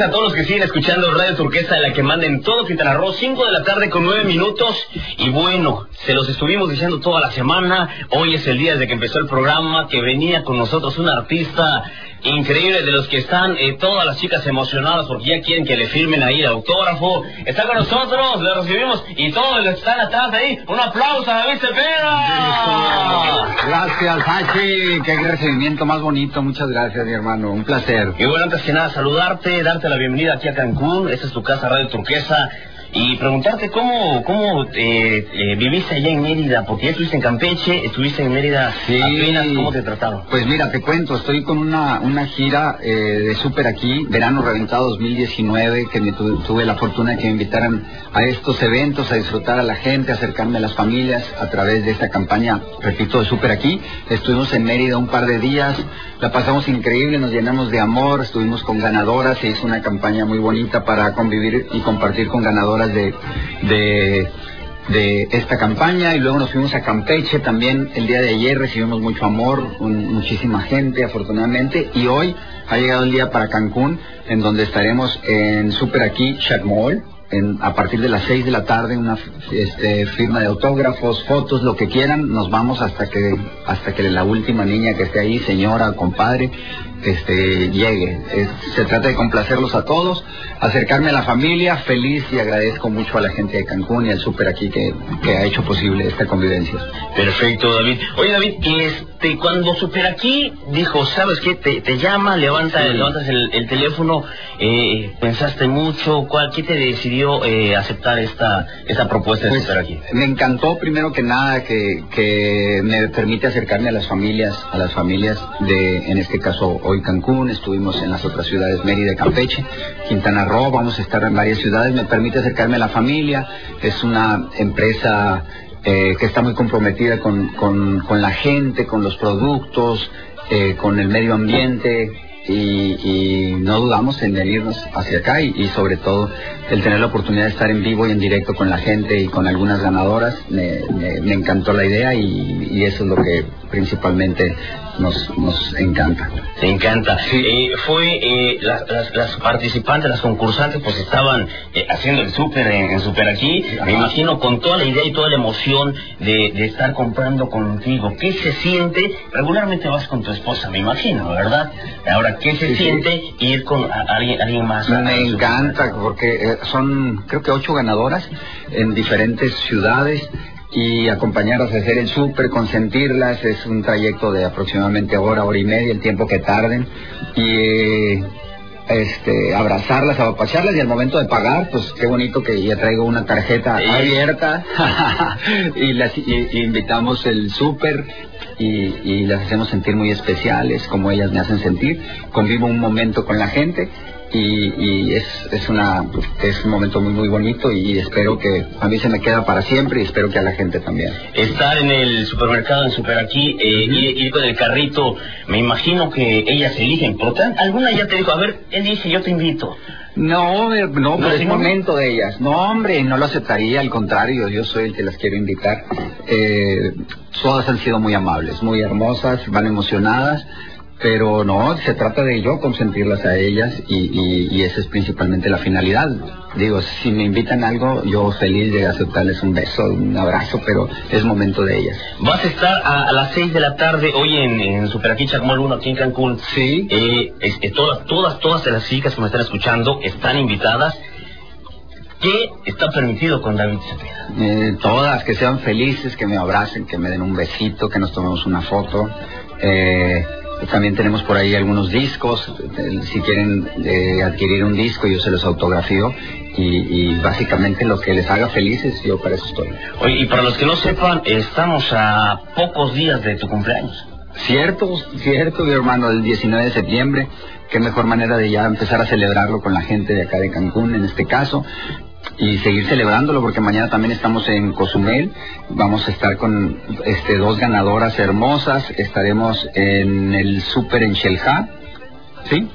a todos los que siguen escuchando Radio Turquesa la que manden todo Quintana Roo, 5 de la tarde con 9 minutos. Y bueno, se los estuvimos diciendo toda la semana. Hoy es el día desde que empezó el programa, que venía con nosotros un artista increíble de los que están eh, todas las chicas emocionadas porque ya quieren que le firmen ahí el autógrafo. Está con nosotros, le recibimos y todos los que están atrás ahí. Un aplauso a David Cepeda. Gracias, Hachi. Qué recibimiento más bonito. Muchas gracias, mi hermano. Un placer. Y bueno, antes que nada, saludarte, darte la bienvenida aquí a Cancún. Esta es tu casa, Radio Turquesa y preguntarte cómo, cómo eh, eh, viviste allá en Mérida, porque ya estuviste en Campeche, estuviste en Mérida Sí. apenas, ¿cómo te trataron? Pues mira, te cuento, estoy con una, una gira eh, de súper aquí, Verano Reventado 2019, que me tu- tuve la fortuna de que me invitaran a estos eventos, a disfrutar a la gente, a acercarme a las familias a través de esta campaña, repito, de súper aquí. Estuvimos en Mérida un par de días, la pasamos increíble, nos llenamos de amor, estuvimos con ganadoras, se hizo una campaña muy bonita para convivir y compartir con ganadoras de, de esta campaña y luego nos fuimos a Campeche también el día de ayer recibimos mucho amor, muchísima gente afortunadamente y hoy ha llegado el día para Cancún en donde estaremos en Super Aquí Chat Mall en, a partir de las 6 de la tarde una este, firma de autógrafos, fotos, lo que quieran, nos vamos hasta que hasta que la última niña que esté ahí, señora, compadre, este llegue. Es- se trata de complacerlos a todos, acercarme a la familia, feliz y agradezco mucho a la gente de Cancún y al Super aquí que, que ha hecho posible esta convivencia. Perfecto, David. Oye, David, este, cuando Super aquí dijo, ¿sabes qué? Te, te llama, levanta, Sí. levantas el, el teléfono, eh, pensaste mucho, ¿cuál, ¿qué te decidió eh, aceptar esta, esta propuesta de Pues, Super aquí? me encantó primero que nada que, que me permite acercarme a las familias, a las familias de, en este caso hoy Cancún, estuvimos en las otras ciudades Mérida y Campeche, Quintana Roo, vamos a estar en varias ciudades, me permite acercarme a la familia, es una empresa eh, que está muy comprometida con, con, la gente, con los productos, eh, con el medio ambiente, y, y no dudamos en venirnos hacia acá y, y sobre todo el tener la oportunidad de estar en vivo y en directo con la gente y con algunas ganadoras me, encantó la idea y, y eso es lo que principalmente nos, nos encanta. Te encanta. Eh, fue eh, las, las, las participantes, las concursantes, pues estaban eh, haciendo el súper en, en Super aquí. Ajá. Me imagino con toda la idea y toda la emoción de, de estar comprando contigo. ¿Qué se siente? Regularmente vas con tu esposa, me imagino, ¿verdad? Ahora, ¿qué se Sí, sí. siente ir con a- alguien, alguien más? Me súper? encanta porque eh, son creo que ocho ganadoras en diferentes ciudades y acompañarlas a hacer el súper, consentirlas, es un trayecto de aproximadamente hora, hora y media, el tiempo que tarden y eh, este abrazarlas, apapacharlas y al momento de pagar, pues qué bonito que ya traigo una tarjeta Sí. abierta y las y- y invitamos el súper y, y las hacemos sentir muy especiales como ellas me hacen sentir, convivo un momento con la gente y, y es, es una es un momento muy muy bonito y espero que a mí se me queda para siempre y espero que a la gente también. Estar en el supermercado, en Super aquí, eh, ir, ir con el carrito, me imagino que ellas eligen. Por tanto, alguna ya te dijo, a ver, él dice, yo te invito. No, eh, no, ¿No, es sí, no? momento de ellas. No, hombre, no lo aceptaría, al contrario, yo soy el que las quiero invitar. Eh, todas han sido muy amables, muy hermosas, van emocionadas, pero no, se trata de yo consentirlas a ellas y, y, y esa es principalmente la finalidad. Digo, si me invitan a algo, yo feliz de aceptarles un beso, un abrazo, pero es momento de ellas. Vas a estar a, a las 6 de la tarde hoy en, en Super aquí, Chacmol 1, aquí en Cancún. Sí. Eh, eh, todas, todas, todas las chicas que me están escuchando están invitadas. ¿Qué está permitido con David Cepeda? Eh, todas, que sean felices, que me abracen, que me den un besito, que nos tomemos una foto. Eh, también tenemos por ahí algunos discos. eh, Si quieren eh, adquirir un disco, yo se los autografío. Y, y básicamente lo que les haga felices, yo para eso estoy. Oye, y para los que no sepan, estamos a pocos días de tu cumpleaños. Cierto, cierto, mi hermano, el 19 de septiembre. Qué mejor manera de ya empezar a celebrarlo con la gente de acá de Cancún, en este caso. Y seguir celebrándolo porque mañana también estamos en Cozumel. Vamos a estar con este dos ganadoras hermosas. Estaremos en el Super en Shelja, ¿sí?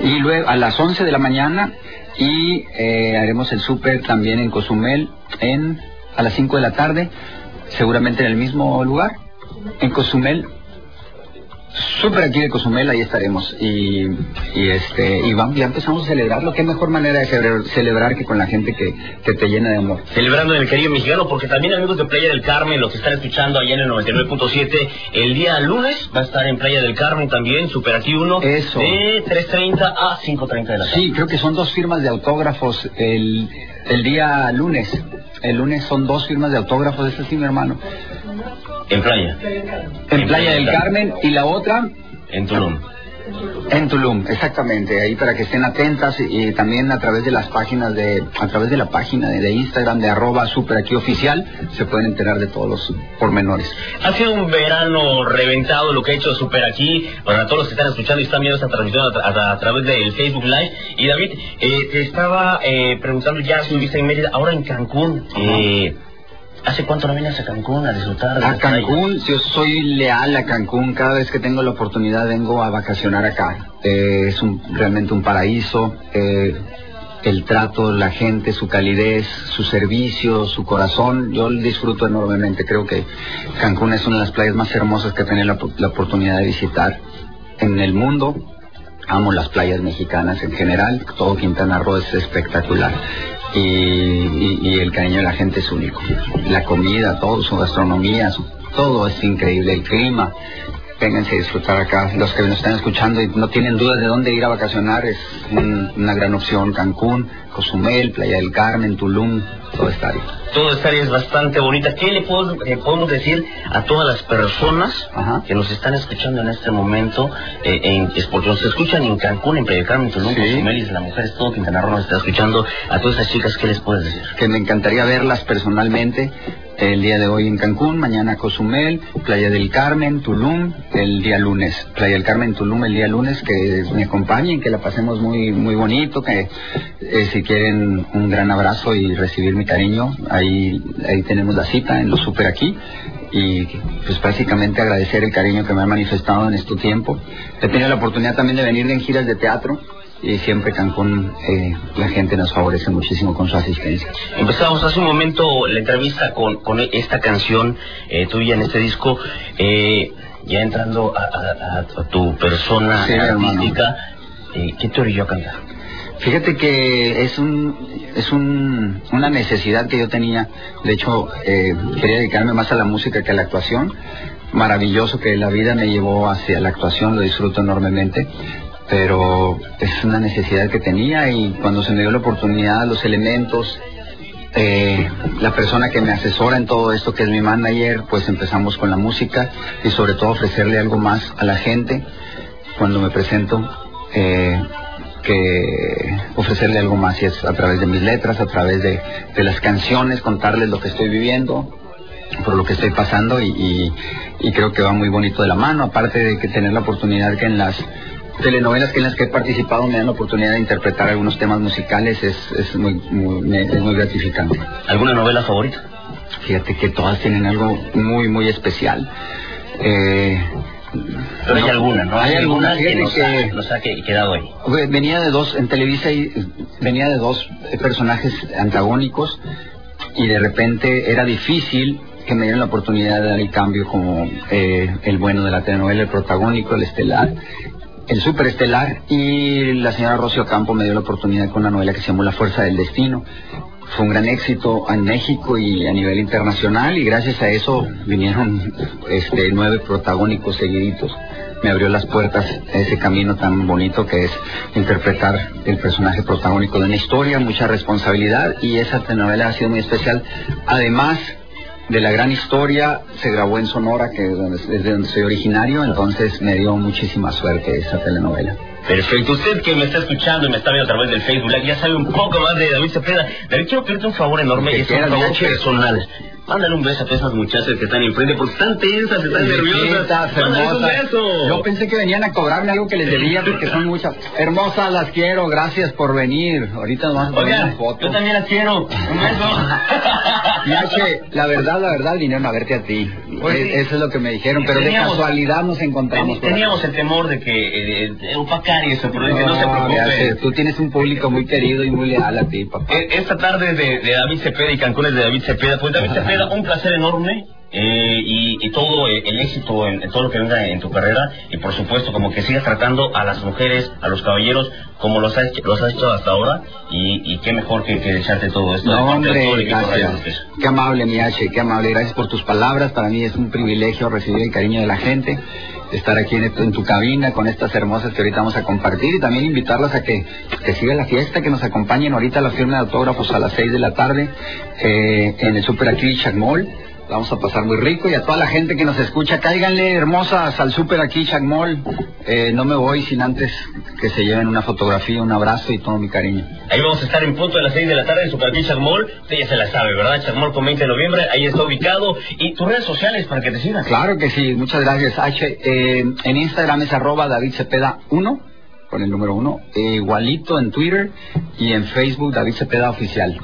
Y luego a las 11 de la mañana y eh, haremos el Super también en Cozumel en a las 5 de la tarde, seguramente en el mismo lugar, en Cozumel Súper aquí de Cozumel, ahí estaremos. Y, y este y vamos, ya empezamos a celebrarlo. Qué mejor manera de celebrar, celebrar que con la gente que, que te llena de amor. Celebrando en el Caribe mexicano, porque también amigos de Playa del Carmen, los que están escuchando allá en el 99.7, el día lunes va a estar en Playa del Carmen también, Super aquí uno, Eso. de 3.30 a 5.30 de la tarde. Sí, creo que son dos firmas de autógrafos el, el día lunes. El lunes son dos firmas de autógrafos, ese sí, mi hermano. En Playa. En Playa del Carmen y la otra En Tulum. En Tulum, exactamente, ahí para que estén atentas y, también a través de las páginas de, a través de la página de, de Instagram de arroba super aquí oficial, se pueden enterar de todos los pormenores. Ha sido un verano reventado lo que ha hecho Super aquí, para todos los que están escuchando y están viendo esta transmisión a, tra- a- a través del Facebook Live. Y David, eh, te estaba eh, preguntando ya, estuviste en Mérida, ahora en Cancún. Eh, ¿Hace cuánto no vienes a Cancún a disfrutar? de A? Cancún, yo soy leal a Cancún, cada vez que tengo la oportunidad vengo a vacacionar acá. Eh, es un, realmente un paraíso, eh, el trato, la gente, su calidez, su servicio, su corazón, yo lo disfruto enormemente. Creo que Cancún es una de las playas más hermosas que he la, la oportunidad de visitar en el mundo. Amo las playas mexicanas en general, todo Quintana Roo es espectacular. Y, y- y el cariño de la gente es único. La comida, todo, su gastronomía, su- todo es increíble. El clima, vénganse a disfrutar acá. Los que nos están escuchando y no tienen dudas de dónde ir a vacacionar, es un- una gran opción. Cancún, Cozumel, Playa del Carmen, Tulum, todo está ahí. Toda esta área es bastante bonita. ¿Qué le puedo- eh, podemos decir a todas las personas Ajá. que nos están escuchando en este momento? Eh, en, es porque nos escuchan en Cancún, en Playa del Carmen, Tulum, Sí. Cozumel, y la mujer es todo Quintana Roo nos está escuchando. A todas estas chicas, ¿qué les puedes decir? que me encantaría verlas personalmente el día de hoy en Cancún, mañana Cozumel, Playa del Carmen, Tulum, el día lunes. Playa del Carmen, Tulum el día lunes, que me acompañen, que la pasemos muy muy bonito, que eh, si quieren un gran abrazo y recibir mi cariño, ahí, ahí tenemos la cita en lo super aquí. Y pues básicamente agradecer el cariño que me han manifestado en este tiempo. He tenido la oportunidad también de venir en giras de teatro y siempre Cancún eh, la gente nos favorece muchísimo con su asistencia. Empezamos hace un momento la entrevista con, con esta canción eh, tuya en este disco. eh, ya entrando a, a- a- tu persona Sí, artística, eh, ¿qué te orilló a cantar? Fíjate que es un es un, una necesidad que yo tenía. De hecho, eh, quería dedicarme más a la música que a la actuación. Maravilloso que la vida me llevó hacia la actuación, lo disfruto enormemente. Pero es una necesidad que tenía y cuando se me dio la oportunidad, los elementos, eh, la persona que me asesora en todo esto, que es mi manager, pues empezamos con la música y sobre todo ofrecerle algo más a la gente. Cuando me presento, eh, que ofrecerle algo más y es a través de mis letras, a través de, de las canciones, contarles lo que estoy viviendo, por lo que estoy pasando y, y- y creo que va muy bonito de la mano, aparte de que tener la oportunidad que en las telenovelas que en las que he participado me dan la oportunidad de interpretar algunos temas musicales es, es muy, muy, es muy gratificante. ¿Alguna novela favorita? Fíjate que todas tienen algo muy, muy especial. Eh, Pero hay alguna, ¿no? Hay alguna, que fíjate nos, que- ha, nos ha que- quedado ahí. Venía de dos, en Televisa y, venía de dos eh, personajes antagónicos y de repente era difícil que me dieran la oportunidad de dar el cambio como eh, el bueno de la telenovela, el protagónico, el estelar, el superestelar y la señora Rocío Campo me dio la oportunidad con una novela que se llamó La Fuerza del Destino. Fue un gran éxito en México y a nivel internacional y gracias a eso vinieron este, nueve protagónicos seguiditos me abrió las puertas a ese camino tan bonito que es interpretar el personaje protagónico de una historia, mucha responsabilidad y esa telenovela ha sido muy especial. Además de la gran historia, se grabó en Sonora, que es donde- es donde soy originario, entonces me dio muchísima suerte esa telenovela. Perfecto. Usted que me está escuchando y me está viendo a través del Facebook Live ya sabe un poco más de David Cepeda. David, quiero pedirte un favor enorme y es un favor personal. Mándale un beso a todas esas muchachas que están enfrente porque están tensas, están nerviosas. Mándales un hermosas. beso. Yo pensé que venían a cobrarme algo que les debía porque son muchas. Hermosas, las quiero, gracias por venir. Ahorita nos vamos a poner una foto. yo también las quiero. Un beso. Y H, la verdad, la verdad, vinieron a verte a ti. Pues Eh. Eso es lo que me dijeron, pero de casualidad nos encontramos. Teníamos el temor de que eh, eh, opacar y eso, pero dice, no, se preocupe. tú tienes un público muy querido y muy leal a ti, papá. Eh, Esta tarde de, de David Cepeda y Cancún es de David Cepeda. Pues David Cepeda, un placer enorme eh, y, todo eh, el éxito en, todo lo que venga en tu carrera y por supuesto como que sigas tratando a las mujeres, a los caballeros como los has, los has hecho hasta ahora y, qué mejor que, que echarte todo esto. No, hombre, gracias. Qué amable, mi H, qué amable. Gracias por tus palabras. Para mí es un privilegio recibir el cariño de la gente estar aquí en, tu cabina con estas hermosas que ahorita vamos a compartir y también invitarlas a que, que sigan la fiesta, que nos acompañen ahorita a la firma de autógrafos a las 6 de la tarde eh, en el Super aquí Mall vamos a pasar muy rico y a toda la gente que nos escucha, cáiganle hermosas al súper aquí, Chagmol. Eh, no me voy sin antes que se lleven una fotografía, un abrazo y todo mi cariño. Ahí vamos a estar en punto a las 6 de la tarde en Super aquí, Chagmol. Usted ya se la sabe, ¿verdad? Chagmol con 20 de noviembre, ahí está ubicado. ¿Y tus redes sociales para que te sigan? Claro que sí, muchas gracias, H. Eh, en Instagram es arroba David Cepeda 1 con el número 1, eh, igualito en Twitter y en Facebook David Cepeda Oficial.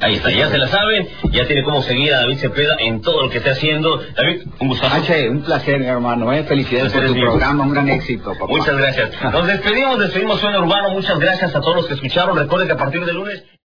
Ahí está, ya se la saben, ya tiene cómo seguir a David Cepeda en todo lo que esté haciendo. David, un gustazo. H, un placer, mi hermano, ¿eh? felicidades por tu programa, un gran éxito. Papá. Muchas gracias. Nos despedimos, despedimos Suena Urbano, muchas gracias a todos los que escucharon. Recuerden que a partir de lunes...